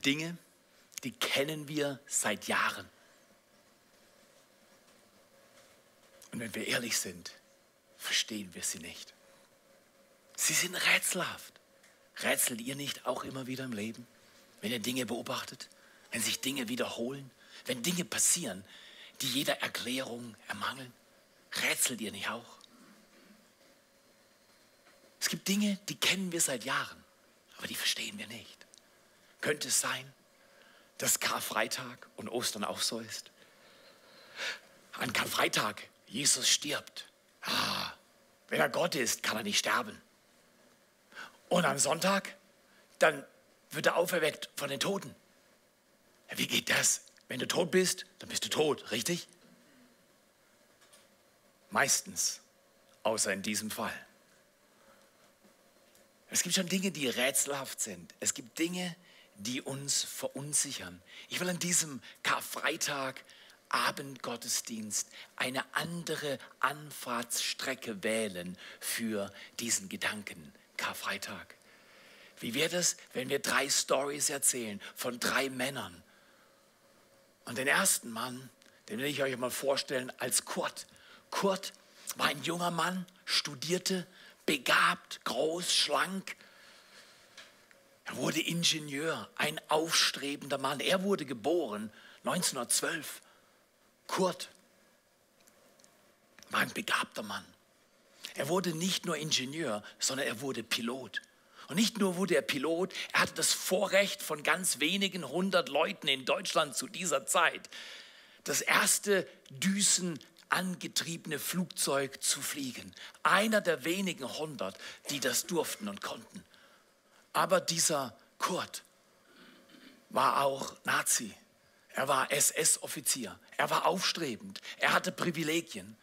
Dinge, die kennen wir seit Jahren. Und wenn wir ehrlich sind, verstehen wir sie nicht. Sie sind rätselhaft. Rätselt ihr nicht auch immer wieder im Leben, wenn ihr Dinge beobachtet, wenn sich Dinge wiederholen, wenn Dinge passieren, die jeder Erklärung ermangeln? Rätselt ihr nicht auch? Es gibt Dinge, die kennen wir seit Jahren, aber die verstehen wir nicht. Könnte es sein, dass Karfreitag und Ostern auch so ist? An Karfreitag, Jesus stirbt. Ah, wenn er Gott ist, kann er nicht sterben. Und am Sonntag, dann wird er auferweckt von den Toten. Wie geht das? Wenn du tot bist, dann bist du tot, richtig? Meistens, außer in diesem Fall. Es gibt schon Dinge, die rätselhaft sind. Es gibt Dinge, die uns verunsichern. Ich will an diesem Karfreitag Abendgottesdienst eine andere Anfahrtsstrecke wählen für diesen Gedanken Karfreitag. Wie wäre es, wenn wir drei Stories erzählen von drei Männern? Und den ersten Mann, den will ich euch mal vorstellen als Kurt. Kurt war ein junger Mann, studierte, begabt, groß, schlank. Er wurde Ingenieur, ein aufstrebender Mann. Er wurde geboren 1912. Kurt war ein begabter Mann. Er wurde nicht nur Ingenieur, sondern er wurde Pilot. Und nicht nur wurde er Pilot, er hatte das Vorrecht von ganz wenigen hundert Leuten in Deutschland zu dieser Zeit, das erste düsenangetriebene Flugzeug zu fliegen. Einer der wenigen hundert, die das durften und konnten. Aber dieser Kurt war auch Nazi. Er war SS-Offizier. Er war aufstrebend. Er hatte Privilegien.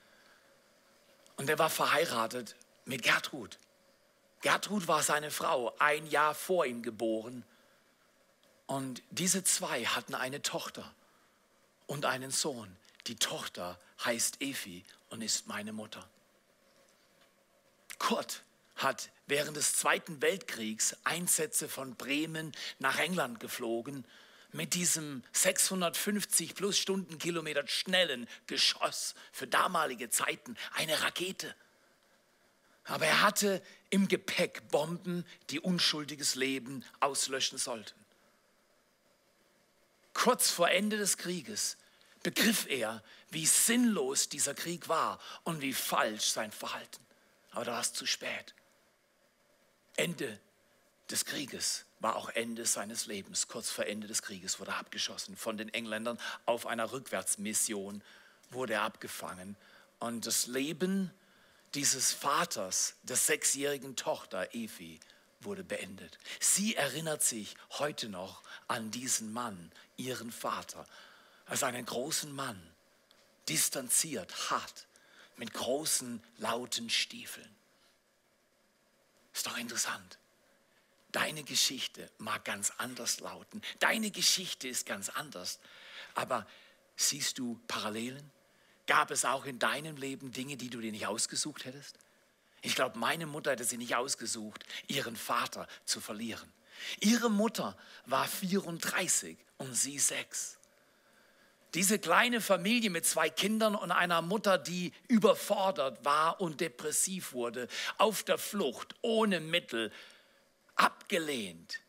Und er war verheiratet mit Gertrud. Gertrud war seine Frau, ein Jahr vor ihm geboren. Und diese zwei hatten eine Tochter und einen Sohn. Die Tochter heißt Efi und ist meine Mutter. Kurt hat während des Zweiten Weltkriegs Einsätze von Bremen nach England geflogen mit diesem 650 plus Stundenkilometer schnellen Geschoss für damalige Zeiten eine Rakete. Aber er hatte im Gepäck Bomben, die unschuldiges Leben auslöschen sollten. Kurz vor Ende des Krieges begriff er, wie sinnlos dieser Krieg war und wie falsch sein Verhalten. Aber da war es zu spät. Ende des Krieges war auch Ende seines Lebens. Kurz vor Ende des Krieges wurde er abgeschossen von den Engländern auf einer Rückwärtsmission wurde er abgefangen und das Leben dieses Vaters der sechsjährigen Tochter Evi wurde beendet. Sie erinnert sich heute noch an diesen Mann, ihren Vater, als einen großen Mann, distanziert, hart, mit großen, lauten Stiefeln. Ist doch interessant. Deine Geschichte mag ganz anders lauten. Deine Geschichte ist ganz anders. Aber siehst du Parallelen? Gab es auch in deinem Leben Dinge, die du dir nicht ausgesucht hättest? Ich glaube, meine Mutter hätte sie nicht ausgesucht, ihren Vater zu verlieren. Ihre Mutter war 34 und sie sechs. Diese kleine Familie mit zwei Kindern und einer Mutter, die überfordert war und depressiv wurde, auf der Flucht, ohne Mittel, abgelehnt.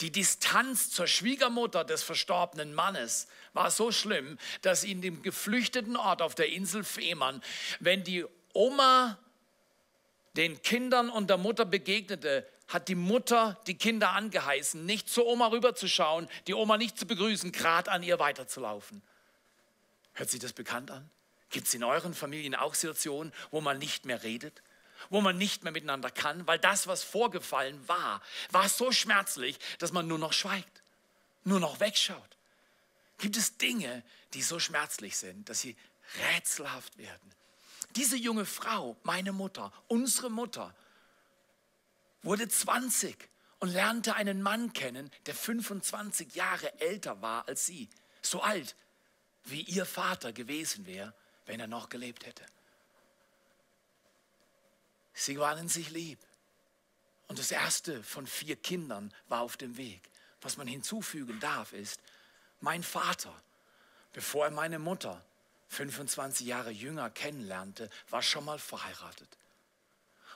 Die Distanz zur Schwiegermutter des verstorbenen Mannes war so schlimm, dass in dem geflüchteten Ort auf der Insel Fehmarn, wenn die Oma den Kindern und der Mutter begegnete, hat die Mutter die Kinder angeheißen, nicht zur Oma rüberzuschauen, die Oma nicht zu begrüßen, gerade an ihr weiterzulaufen. Hört sich das bekannt an? Gibt es in euren Familien auch Situationen, wo man nicht mehr redet? wo man nicht mehr miteinander kann, weil das, was vorgefallen war, war so schmerzlich, dass man nur noch schweigt, nur noch wegschaut. Gibt es Dinge, die so schmerzlich sind, dass sie rätselhaft werden? Diese junge Frau, meine Mutter, unsere Mutter, wurde 20 und lernte einen Mann kennen, der 25 Jahre älter war als sie, so alt wie ihr Vater gewesen wäre, wenn er noch gelebt hätte. Sie waren sich lieb. Und das erste von vier Kindern war auf dem Weg. Was man hinzufügen darf, ist, mein Vater, bevor er meine Mutter 25 Jahre jünger kennenlernte, war schon mal verheiratet.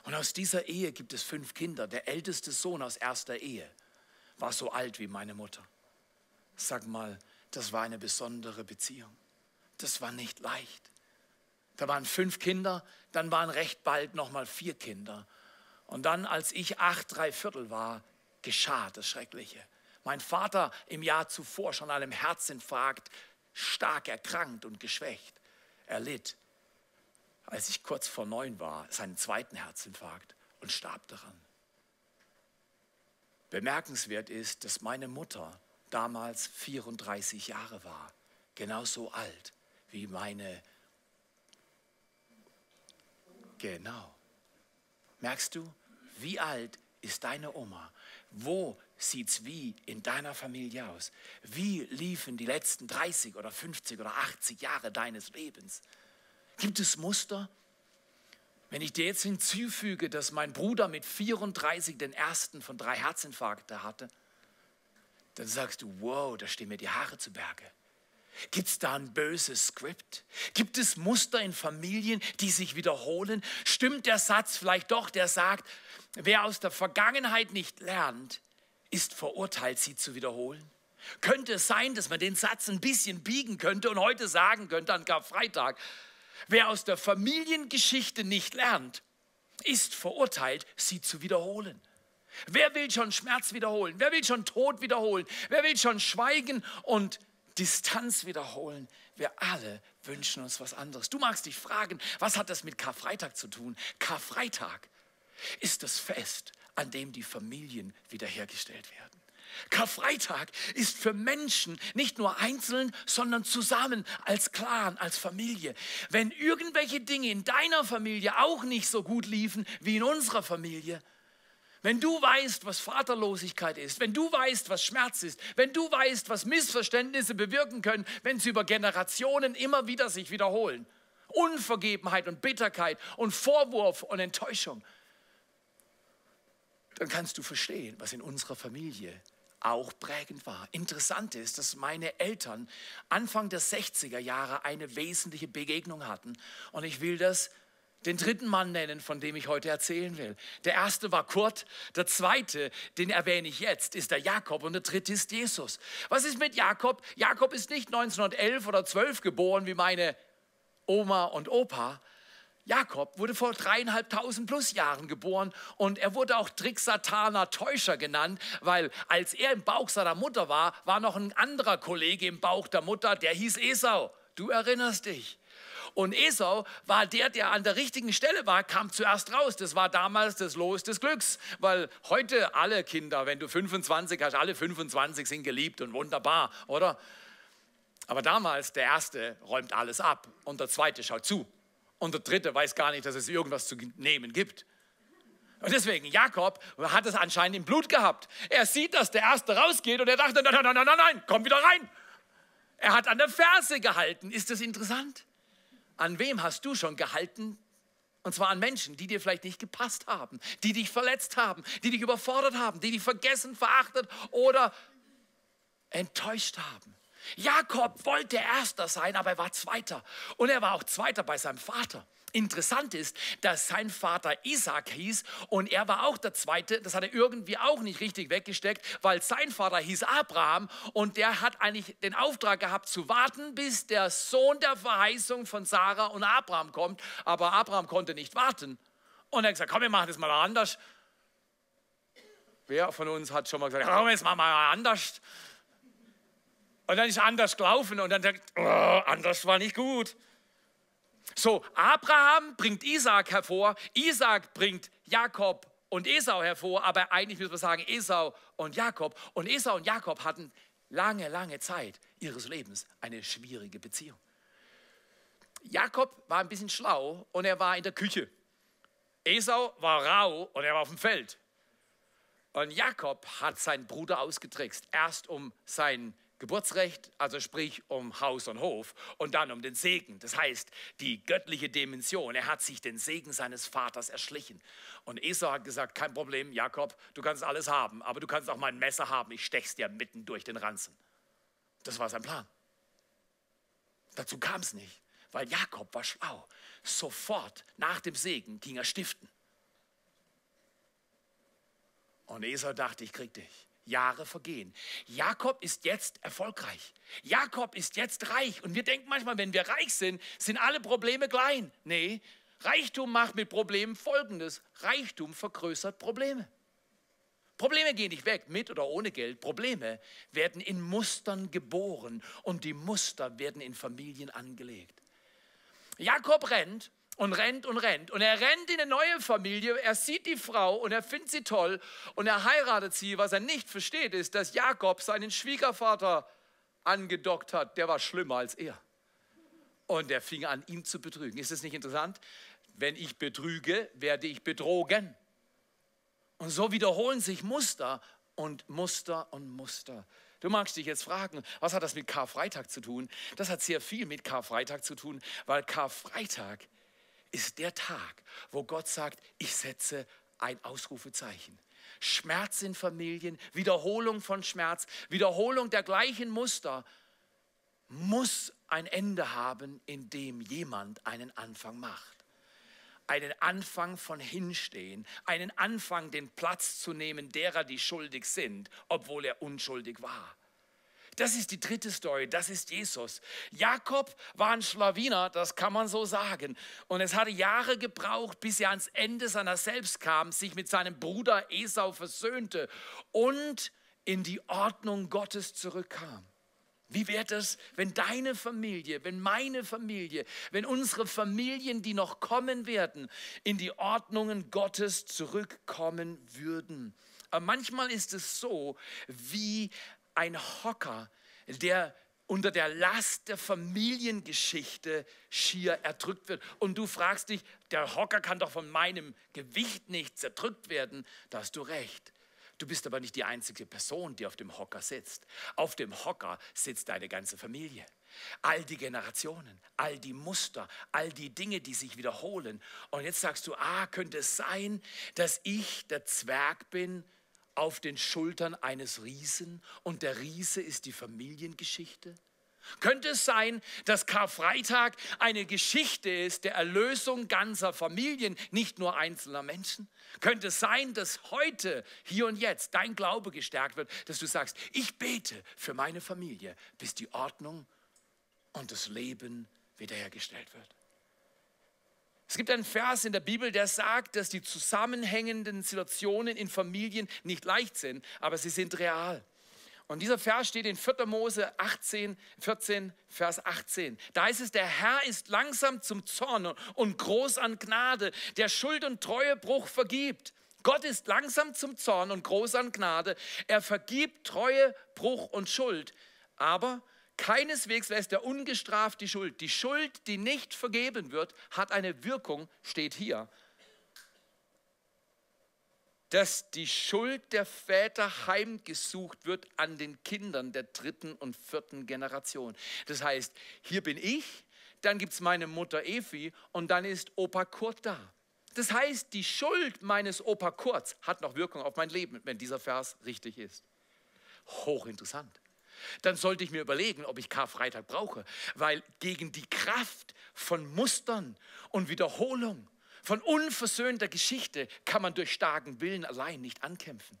Und aus dieser Ehe gibt es fünf Kinder. Der älteste Sohn aus erster Ehe war so alt wie meine Mutter. Sag mal, das war eine besondere Beziehung. Das war nicht leicht. Da waren fünf Kinder, dann waren recht bald nochmal vier Kinder. Und dann, als ich acht, drei Viertel war, geschah das Schreckliche. Mein Vater im Jahr zuvor schon an einem Herzinfarkt stark erkrankt und geschwächt. Er litt, als ich kurz vor neun war, seinen zweiten Herzinfarkt und starb daran. Bemerkenswert ist, dass meine Mutter damals 34 Jahre war, genauso alt wie meine. Genau. Merkst du, wie alt ist deine Oma? Wo sieht es wie in deiner Familie aus? Wie liefen die letzten 30 oder 50 oder 80 Jahre deines Lebens? Gibt es Muster? Wenn ich dir jetzt hinzufüge, dass mein Bruder mit 34 den ersten von drei Herzinfarkten hatte, dann sagst du, wow, da stehen mir die Haare zu Berge. Gibt es da ein böses Skript? Gibt es Muster in Familien, die sich wiederholen? Stimmt der Satz vielleicht doch, der sagt, wer aus der Vergangenheit nicht lernt, ist verurteilt, sie zu wiederholen? Könnte es sein, dass man den Satz ein bisschen biegen könnte und heute sagen könnte an Karfreitag, wer aus der Familiengeschichte nicht lernt, ist verurteilt, sie zu wiederholen. Wer will schon Schmerz wiederholen? Wer will schon Tod wiederholen? Wer will schon Schweigen und Distanz wiederholen? Wir alle wünschen uns was anderes. Du magst dich fragen, was hat das mit Karfreitag zu tun? Karfreitag ist das Fest, an dem die Familien wiederhergestellt werden. Karfreitag ist für Menschen nicht nur einzeln, sondern zusammen als Clan, als Familie. Wenn irgendwelche Dinge in deiner Familie auch nicht so gut liefen wie in unserer Familie, wenn du weißt, was Vaterlosigkeit ist, wenn du weißt, was Schmerz ist, wenn du weißt, was Missverständnisse bewirken können, wenn sie über Generationen immer wieder sich wiederholen, Unvergebenheit und Bitterkeit und Vorwurf und Enttäuschung, dann kannst du verstehen, was in unserer Familie auch prägend war. Interessant ist, dass meine Eltern Anfang der 60er Jahre eine wesentliche Begegnung hatten. Und ich will das den dritten Mann nennen, von dem ich heute erzählen will. Der erste war Kurt, der zweite, den erwähne ich jetzt, ist der Jakob und der dritte ist Jesus. Was ist mit Jakob? Jakob ist nicht 1911 oder 12 geboren wie meine Oma und Opa. Jakob wurde vor dreieinhalbtausend plus Jahren geboren und er wurde auch Tricksataner Täuscher genannt, weil als er im Bauch seiner Mutter war, war noch ein anderer Kollege im Bauch der Mutter, der hieß Esau. Du erinnerst dich. Und Esau war der, der an der richtigen Stelle war, kam zuerst raus. Das war damals das Los des Glücks, weil heute alle Kinder, wenn du 25 hast, alle 25 sind geliebt und wunderbar, oder? Aber damals, der Erste räumt alles ab und der Zweite schaut zu. Und der Dritte weiß gar nicht, dass es irgendwas zu nehmen gibt. Und deswegen, Jakob hat es anscheinend im Blut gehabt. Er sieht, dass der Erste rausgeht und er dachte, nein, nein, nein, nein, nein, komm wieder rein. Er hat an der Ferse gehalten. Ist das interessant? An wem hast du schon gehalten? Und zwar an Menschen, die dir vielleicht nicht gepasst haben, die dich verletzt haben, die dich überfordert haben, die dich vergessen, verachtet oder enttäuscht haben. Jakob wollte Erster sein, aber er war Zweiter. Und er war auch Zweiter bei seinem Vater. Interessant ist, dass sein Vater Isaac hieß und er war auch der Zweite. Das hat er irgendwie auch nicht richtig weggesteckt, weil sein Vater hieß Abraham und der hat eigentlich den Auftrag gehabt zu warten, bis der Sohn der Verheißung von Sarah und Abraham kommt. Aber Abraham konnte nicht warten. Und er hat gesagt, komm, wir machen das mal anders. Wer von uns hat schon mal gesagt, komm, jetzt machen wir mal anders. Und dann ist er anders gelaufen und dann denkt, oh, anders war nicht gut. So, Abraham bringt Isaac hervor, Isaac bringt Jakob und Esau hervor, aber eigentlich müssen wir sagen Esau und Jakob. Und Esau und Jakob hatten lange, lange Zeit ihres Lebens eine schwierige Beziehung. Jakob war ein bisschen schlau und er war in der Küche. Esau war rau und er war auf dem Feld. Und Jakob hat seinen Bruder ausgetrickst, erst um sein Geburtsrecht, also sprich um Haus und Hof und dann um den Segen. Das heißt, die göttliche Dimension. Er hat sich den Segen seines Vaters erschlichen. Und Esau hat gesagt, kein Problem, Jakob, du kannst alles haben, aber du kannst auch mein Messer haben, ich stech's dir mitten durch den Ranzen. Das war sein Plan. Dazu kam es nicht, weil Jakob war schlau. Sofort nach dem Segen ging er stiften. Und Esau dachte, ich krieg dich. Jahre vergehen. Jakob ist jetzt erfolgreich. Jakob ist jetzt reich. Und wir denken manchmal, wenn wir reich sind, sind alle Probleme klein. Nee, Reichtum macht mit Problemen Folgendes. Reichtum vergrößert Probleme. Probleme gehen nicht weg, mit oder ohne Geld. Probleme werden in Mustern geboren und die Muster werden in Familien angelegt. Jakob rennt und rennt und rennt. Und er rennt in eine neue Familie, er sieht die Frau und er findet sie toll und er heiratet sie. Was er nicht versteht, ist, dass Jakob seinen Schwiegervater angedockt hat. Der war schlimmer als er. Und er fing an, ihn zu betrügen. Ist es nicht interessant? Wenn ich betrüge, werde ich betrogen. Und so wiederholen sich Muster und Muster und Muster. Du magst dich jetzt fragen, was hat das mit Karfreitag zu tun? Das hat sehr viel mit Karfreitag zu tun, weil Karfreitag ist der Tag, wo Gott sagt, ich setze ein Ausrufezeichen. Schmerz in Familien, Wiederholung von Schmerz, Wiederholung der gleichen Muster muss ein Ende haben, in dem jemand einen Anfang macht. Einen Anfang von Hinstehen, einen Anfang, den Platz zu nehmen derer, die schuldig sind, obwohl er unschuldig war. Das ist die dritte Story, das ist Jesus. Jakob war ein Schlawiner, das kann man so sagen. Und es hatte Jahre gebraucht, bis er ans Ende seiner selbst kam, sich mit seinem Bruder Esau versöhnte und in die Ordnung Gottes zurückkam. Wie wäre es, wenn deine Familie, wenn meine Familie, wenn unsere Familien, die noch kommen werden, in die Ordnungen Gottes zurückkommen würden? Aber manchmal ist es so, wie ein Hocker, der unter der Last der Familiengeschichte schier erdrückt wird. Und du fragst dich, der Hocker kann doch von meinem Gewicht nicht zerdrückt werden. Da hast du recht. Du bist aber nicht die einzige Person, die auf dem Hocker sitzt. Auf dem Hocker sitzt deine ganze Familie. All die Generationen, all die Muster, all die Dinge, die sich wiederholen. Und jetzt sagst du, ah, könnte es sein, dass ich der Zwerg bin, auf den Schultern eines Riesen und der Riese ist die Familiengeschichte? Könnte es sein, dass Karfreitag eine Geschichte ist der Erlösung ganzer Familien, nicht nur einzelner Menschen? Könnte es sein, dass heute, hier und jetzt, dein Glaube gestärkt wird, dass du sagst, ich bete für meine Familie, bis die Ordnung und das Leben wiederhergestellt wird? Es gibt einen Vers in der Bibel, der sagt, dass die zusammenhängenden Situationen in Familien nicht leicht sind, aber sie sind real. Und dieser Vers steht in 4. Mose 18, 14, Vers 18. Da heißt es, der Herr ist langsam zum Zorn und groß an Gnade, der Schuld und Treuebruch vergibt. Gott ist langsam zum Zorn und groß an Gnade. Er vergibt Treue, Bruch und Schuld. Aber Keineswegs lässt er ungestraft die Schuld. Die Schuld, die nicht vergeben wird, hat eine Wirkung, steht hier. Dass die Schuld der Väter heimgesucht wird an den Kindern der dritten und vierten Generation. Das heißt, hier bin ich, dann gibt es meine Mutter Efi und dann ist Opa Kurt da. Das heißt, die Schuld meines Opa Kurz hat noch Wirkung auf mein Leben, wenn dieser Vers richtig ist. Hochinteressant dann sollte ich mir überlegen, ob ich Karfreitag brauche, weil gegen die Kraft von Mustern und Wiederholung, von unversöhnter Geschichte kann man durch starken Willen allein nicht ankämpfen.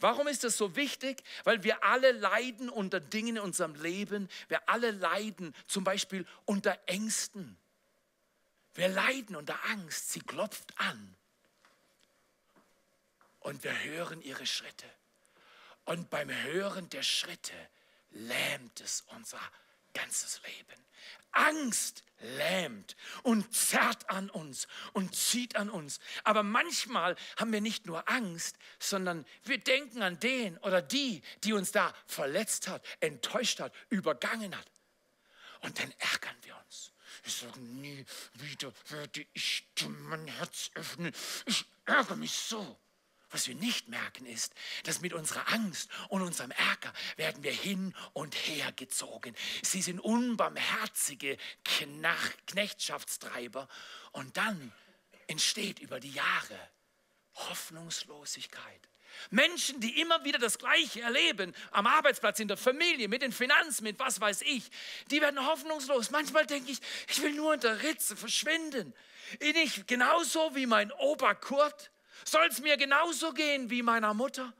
Warum ist das so wichtig? Weil wir alle leiden unter Dingen in unserem Leben. Wir alle leiden zum Beispiel unter Ängsten. Wir leiden unter Angst. Sie klopft an. Und wir hören ihre Schritte. Und beim Hören der Schritte lähmt es unser ganzes Leben. Angst lähmt und zerrt an uns und zieht an uns. Aber manchmal haben wir nicht nur Angst, sondern wir denken an den oder die, die uns da verletzt hat, enttäuscht hat, übergangen hat. Und dann ärgern wir uns. Ich sage, nie wieder werde ich mein Herz öffnen. Ich ärgere mich so. Was wir nicht merken ist, dass mit unserer Angst und unserem Ärger werden wir hin und her gezogen. Sie sind unbarmherzige Knechtschaftstreiber und dann entsteht über die Jahre Hoffnungslosigkeit. Menschen, die immer wieder das Gleiche erleben, am Arbeitsplatz, in der Familie, mit den Finanzen, mit was weiß ich, die werden hoffnungslos. Manchmal denke ich, ich will nur in der Ritze verschwinden. Ich genauso wie mein Opa Kurt. Soll es mir genauso gehen wie meiner Mutter?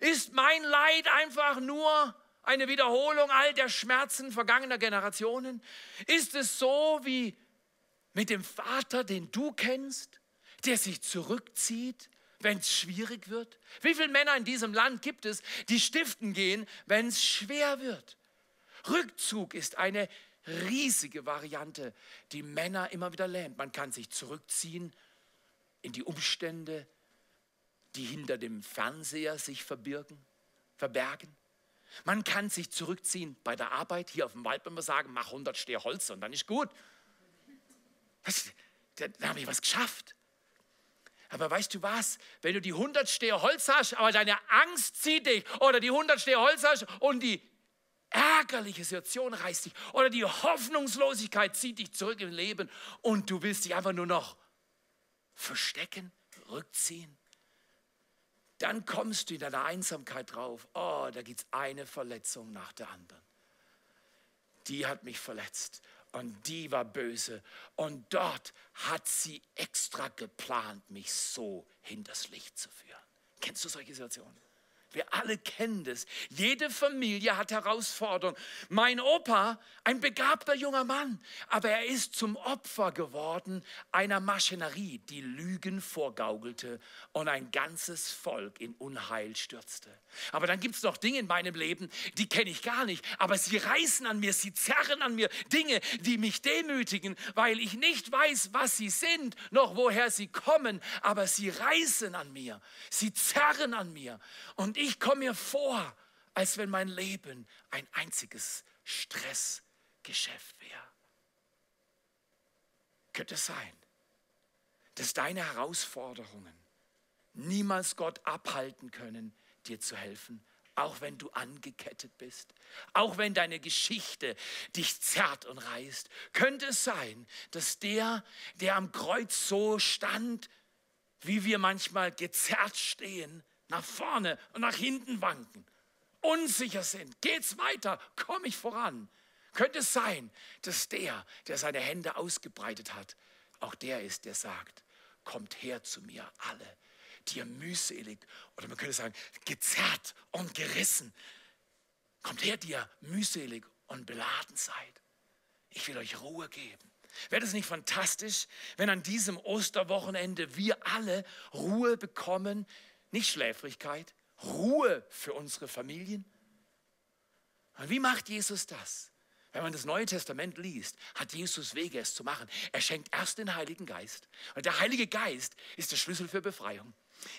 Ist mein Leid einfach nur eine Wiederholung all der Schmerzen vergangener Generationen? Ist es so wie mit dem Vater, den du kennst, der sich zurückzieht, wenn es schwierig wird? Wie viele Männer in diesem Land gibt es, die stiften gehen, wenn es schwer wird? Rückzug ist eine riesige Variante, die Männer immer wieder lähmt. Man kann sich zurückziehen in die Umstände, die hinter dem Fernseher sich verbirgen, verbergen. Man kann sich zurückziehen bei der Arbeit, hier auf dem Wald, wenn wir sagen, mach 100 Stehe Holz und dann ist gut. Was, da, da habe ich was geschafft. Aber weißt du was? Wenn du die 100 Stehe Holz hast, aber deine Angst zieht dich, oder die 100 Stehe Holz hast und die ärgerliche Situation reißt dich, oder die Hoffnungslosigkeit zieht dich zurück im Leben und du willst dich einfach nur noch verstecken, rückziehen, dann kommst du in deiner Einsamkeit drauf, oh, da gibt es eine Verletzung nach der anderen. Die hat mich verletzt und die war böse. Und dort hat sie extra geplant, mich so hinters Licht zu führen. Kennst du solche Situationen? Wir alle kennen das. Jede Familie hat Herausforderungen. Mein Opa, ein begabter junger Mann, aber er ist zum Opfer geworden einer Maschinerie, die Lügen vorgaukelte und ein ganzes Volk in Unheil stürzte. Aber dann gibt es noch Dinge in meinem Leben, die kenne ich gar nicht, aber sie reißen an mir, sie zerren an mir Dinge, die mich demütigen, weil ich nicht weiß, was sie sind, noch woher sie kommen, aber sie reißen an mir, sie zerren an mir. Und ich komme mir vor, als wenn mein Leben ein einziges Stressgeschäft wäre. Könnte es sein, dass deine Herausforderungen niemals Gott abhalten können, dir zu helfen, auch wenn du angekettet bist, auch wenn deine Geschichte dich zerrt und reißt, könnte es sein, dass der, der am Kreuz so stand, wie wir manchmal gezerrt stehen, nach vorne und nach hinten wanken, unsicher sind, geht's weiter, komme ich voran, könnte es sein, dass der, der seine Hände ausgebreitet hat, auch der ist, der sagt, kommt her zu mir alle, die ihr mühselig oder man könnte sagen, gezerrt und gerissen. Kommt her, die ihr mühselig und beladen seid. Ich will euch Ruhe geben. Wäre das nicht fantastisch, wenn an diesem Osterwochenende wir alle Ruhe bekommen, nicht Schläfrigkeit, Ruhe für unsere Familien? Und wie macht Jesus das? Wenn man das Neue Testament liest, hat Jesus Wege, es zu machen. Er schenkt erst den Heiligen Geist. Und der Heilige Geist ist der Schlüssel für Befreiung.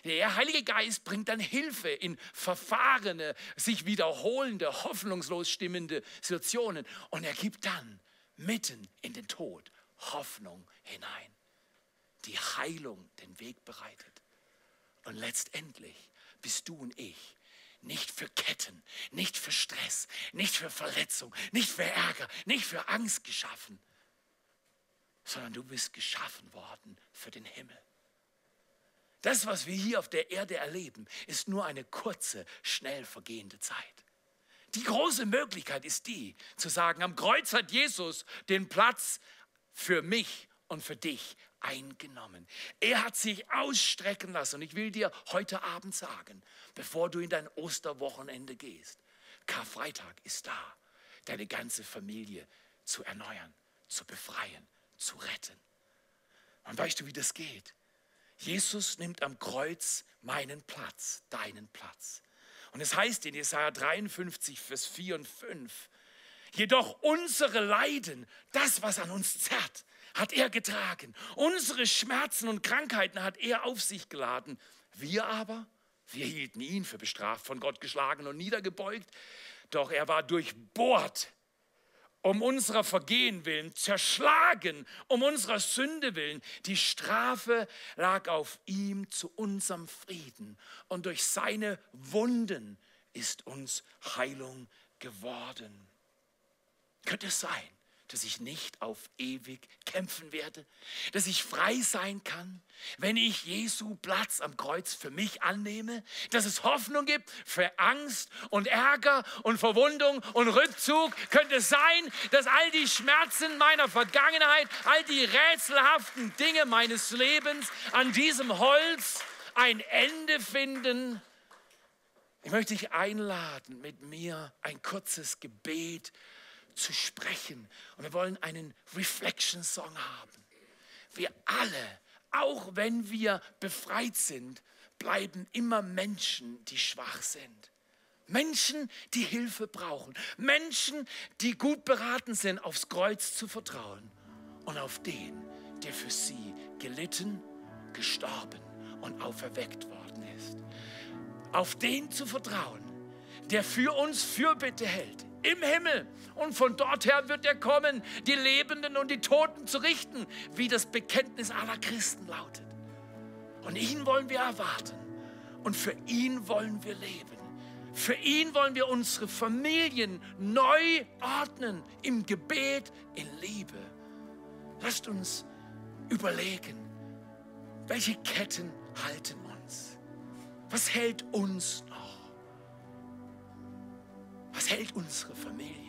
Der Heilige Geist bringt dann Hilfe in verfahrene, sich wiederholende, hoffnungslos stimmende Situationen. Und er gibt dann mitten in den Tod Hoffnung hinein, die Heilung den Weg bereitet. Und letztendlich bist du und ich nicht für Ketten, nicht für Stress, nicht für Verletzung, nicht für Ärger, nicht für Angst geschaffen, sondern du bist geschaffen worden für den Himmel. Das, was wir hier auf der Erde erleben, ist nur eine kurze, schnell vergehende Zeit. Die große Möglichkeit ist die, zu sagen, am Kreuz hat Jesus den Platz für mich und für dich eingenommen. Er hat sich ausstrecken lassen. Und ich will dir heute Abend sagen, bevor du in dein Osterwochenende gehst, Karfreitag ist da, deine ganze Familie zu erneuern, zu befreien, zu retten. Und weißt du, wie das geht? Jesus nimmt am Kreuz meinen Platz, deinen Platz. Und es heißt in Jesaja 53, Vers 4 und 5, jedoch unsere Leiden, das, was an uns zerrt, hat er getragen. Unsere Schmerzen und Krankheiten hat er auf sich geladen. Wir aber, wir hielten ihn für bestraft, von Gott geschlagen und niedergebeugt. Doch er war durchbohrt um unserer Vergehen willen, zerschlagen um unserer Sünde willen. Die Strafe lag auf ihm zu unserem Frieden und durch seine Wunden ist uns Heilung geworden. Könnte es sein, dass ich nicht auf ewig kämpfen werde, dass ich frei sein kann, wenn ich Jesu Platz am Kreuz für mich annehme, dass es Hoffnung gibt für Angst und Ärger und Verwundung und Rückzug. Könnte es sein, dass all die Schmerzen meiner Vergangenheit, all die rätselhaften Dinge meines Lebens an diesem Holz ein Ende finden? Ich möchte dich einladen, mit mir ein kurzes Gebet zu sprechen. Und wir wollen einen Reflection-Song haben. Wir alle, auch wenn wir befreit sind, bleiben immer Menschen, die schwach sind. Menschen, die Hilfe brauchen. Menschen, die gut beraten sind, aufs Kreuz zu vertrauen. Und auf den, der für sie gelitten, gestorben und auferweckt worden ist. Auf den zu vertrauen, der für uns Fürbitte hält im Himmel. Und von dort her wird er kommen, die Lebenden und die Toten zu richten, wie das Bekenntnis aller Christen lautet. Und ihn wollen wir erwarten. Und für ihn wollen wir leben. Für ihn wollen wir unsere Familien neu ordnen, im Gebet, in Liebe. Lasst uns überlegen, welche Ketten halten uns? Was hält uns noch? Was hält unsere Familie?